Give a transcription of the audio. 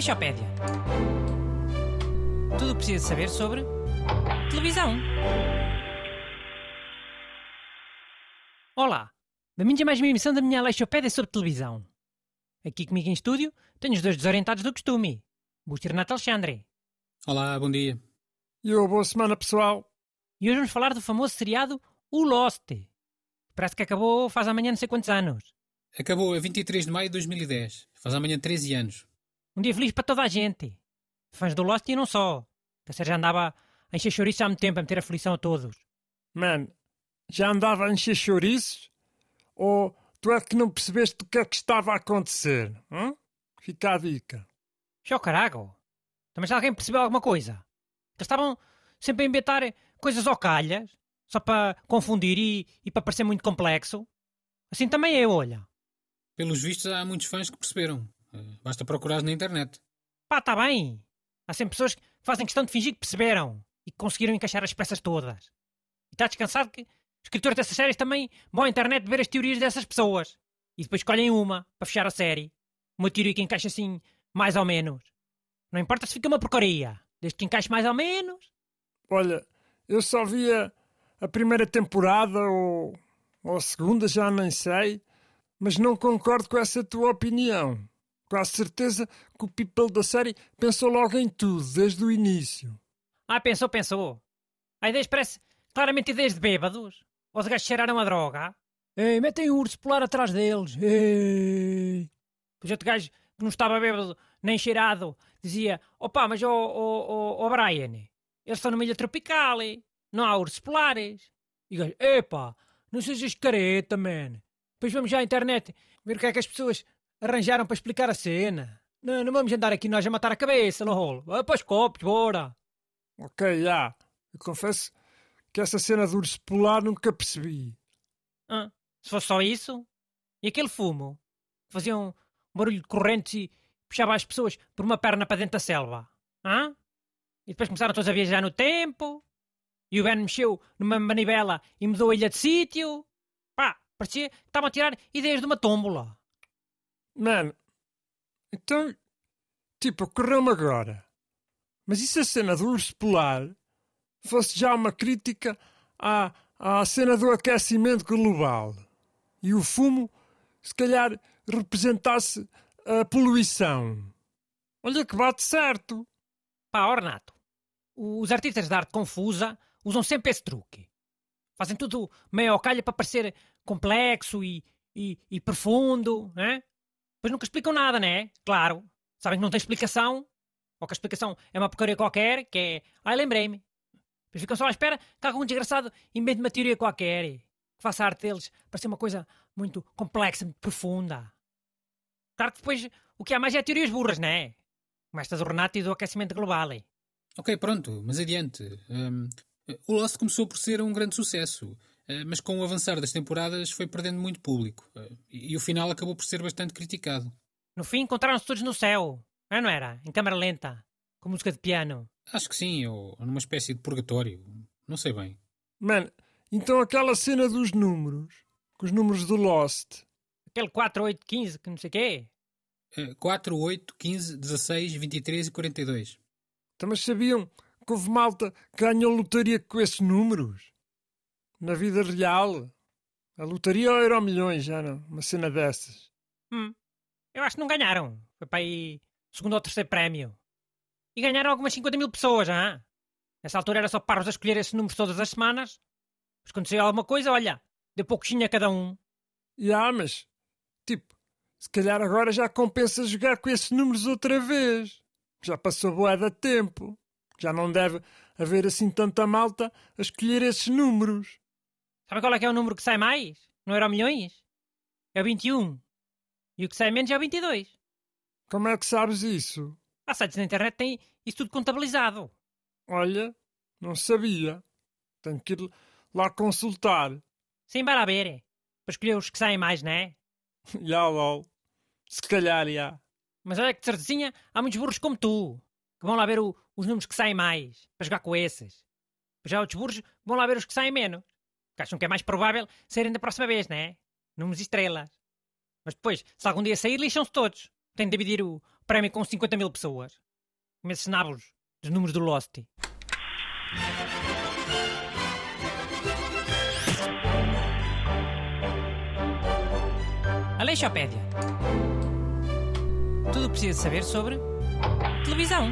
Aleixopédia. Tudo o que precisa saber sobre televisão. Olá, bem-vindos a mais uma emissão da minha Aleixopédia sobre televisão. Aqui comigo em estúdio tenho os dois desorientados do costume, Busto e Renato Alexandre. Olá, bom dia. E uma boa semana, pessoal. E hoje vamos falar do famoso seriado O Lost. Parece que acabou faz amanhã não sei quantos anos. Acabou a 23 de maio de 2010. Faz amanhã 13 anos. Um dia feliz para toda a gente. Fãs do Lost e não só. Que a série já andava a encher chouriço há muito tempo, a meter aflição a todos. Mano, já andava a encher chouriços? Ou tu é que não percebeste o que é que estava a acontecer? Hum? Fica a dica. Xó carago. Também já alguém percebeu alguma coisa? Eles estavam sempre a inventar coisas ao calhas, só para confundir e, e para parecer muito complexo. Assim também eu, olha. Pelos vistos, há muitos fãs que perceberam. Eh, Basta procurar na internet. Pá, tá bem. Há sempre pessoas que fazem questão de fingir que perceberam e que conseguiram encaixar as peças todas. E está descansado que os escritores dessas séries também vão à internet ver as teorias dessas pessoas. E depois escolhem uma para fechar a série. Uma teoria que encaixa assim, mais ou menos. Não importa se fica uma porcaria. Desde que encaixe mais ou menos. Olha, eu só via a primeira temporada ou, ou a segunda, já nem sei, mas não concordo com essa tua opinião. Quase certeza que o people da série pensou logo em tudo, desde o início. Ah, pensou, pensou. A ideias parece claramente ideias de bêbados. Ou de gajos cheiraram a droga. Ei, metem o urso polar atrás deles. Ei. Pois outro gajo que não estava bêbado nem cheirado dizia: opá, mas ó oh, oh, oh, Brian, eles estão numa ilha tropical, não há ursos polares. E o gajo: epá, não sejas careta, man. Depois vamos já à internet ver o que é que as pessoas arranjaram para explicar a cena. Não, não vamos andar aqui nós a matar a cabeça, não rolo. Vai para os copos, bora. Ok, já. Eu confesso que essa cena do urso polar nunca percebi. Ah, se fosse só isso? E aquele fumo? Fazia um barulho de correntes e puxava as pessoas por uma perna para dentro da selva? Ah? E depois começaram todos a viajar no tempo? E o Ben mexeu numa manivela e mudou a ilha de sítio? Pá, parecia que estavam a tirar ideias de uma tómbola. Mano, então, tipo, ocorreu-me agora. Mas e se a cena do urso polar fosse já uma crítica à, à cena do aquecimento global? E o fumo, se calhar, representasse a poluição? Olha que bate certo. Pá, ó, Renato, os artistas de arte confusa usam sempre esse truque. Fazem tudo meio ao calha para parecer complexo e, e, e profundo, né? Pois nunca explicam nada, né? Claro. Sabem que não tem explicação. Ou que a explicação é uma porcaria qualquer, que é... Ai, lembrei-me. Depois ficam só à espera que algum desgraçado invente uma teoria qualquer. Que faça a arte deles parecer uma coisa muito complexa, muito profunda. Claro que depois o que há mais é teorias burras, né? Como esta do Renato e do aquecimento global. Ok, pronto, mas adiante. Hum, o Lost começou por ser um grande sucesso, mas com o avançar das temporadas foi perdendo muito público. eh, E o final acabou por ser bastante criticado. No fim encontraram-se todos no céu. É, não era? Em câmara lenta. Com música de piano. Acho que sim, ou numa espécie de purgatório. Não sei bem. Mano, então aquela cena dos números, com os números do Lost, Aquele 4, 8, 15, que não sei o quê. Eh, 4, 8, 15, 16, 23 e 42. então, mas sabiam que houve malta que ganhou lotaria com esses números? Na vida real? A lotaria ou euro milhões, já não? Uma cena dessas. Hum. Eu acho que não ganharam. Foi para aí segundo ou terceiro prémio. E ganharam algumas 50 mil pessoas, ah? Nessa altura era só parvos a escolher esses números todas as semanas. Mas quando saiu alguma coisa, olha, deu pouquinho a cada um. E ah, mas, tipo, se calhar agora já compensa jogar com esses números outra vez. Já passou boa de tempo. Já não deve haver assim tanta malta a escolher esses números. Sabe qual é que é o número que sai mais? Não era milhões? É o 21. E o que sai menos é o 22. Como é que sabes isso? Há sites na internet que têm isso tudo contabilizado. Olha, não sabia. Tenho que ir lá consultar. Sim, para ver. Para escolher os que saem mais, não é? Já, lol. Se calhar, já. Mas olha que de certezinha há muitos burros como tu, que vão lá ver o- os números que saem mais, para jogar com esses. Já há outros burros que vão lá ver os que saem menos, porque acham que é mais provável serem da próxima vez, né? Números estrelas. Mas depois, se algum dia sair, lixam-se todos. Tem de dividir o prémio com 50 mil pessoas. Com esses nabos dos números do Lost. Aleixopédia. Tudo o que precisa saber sobre televisão.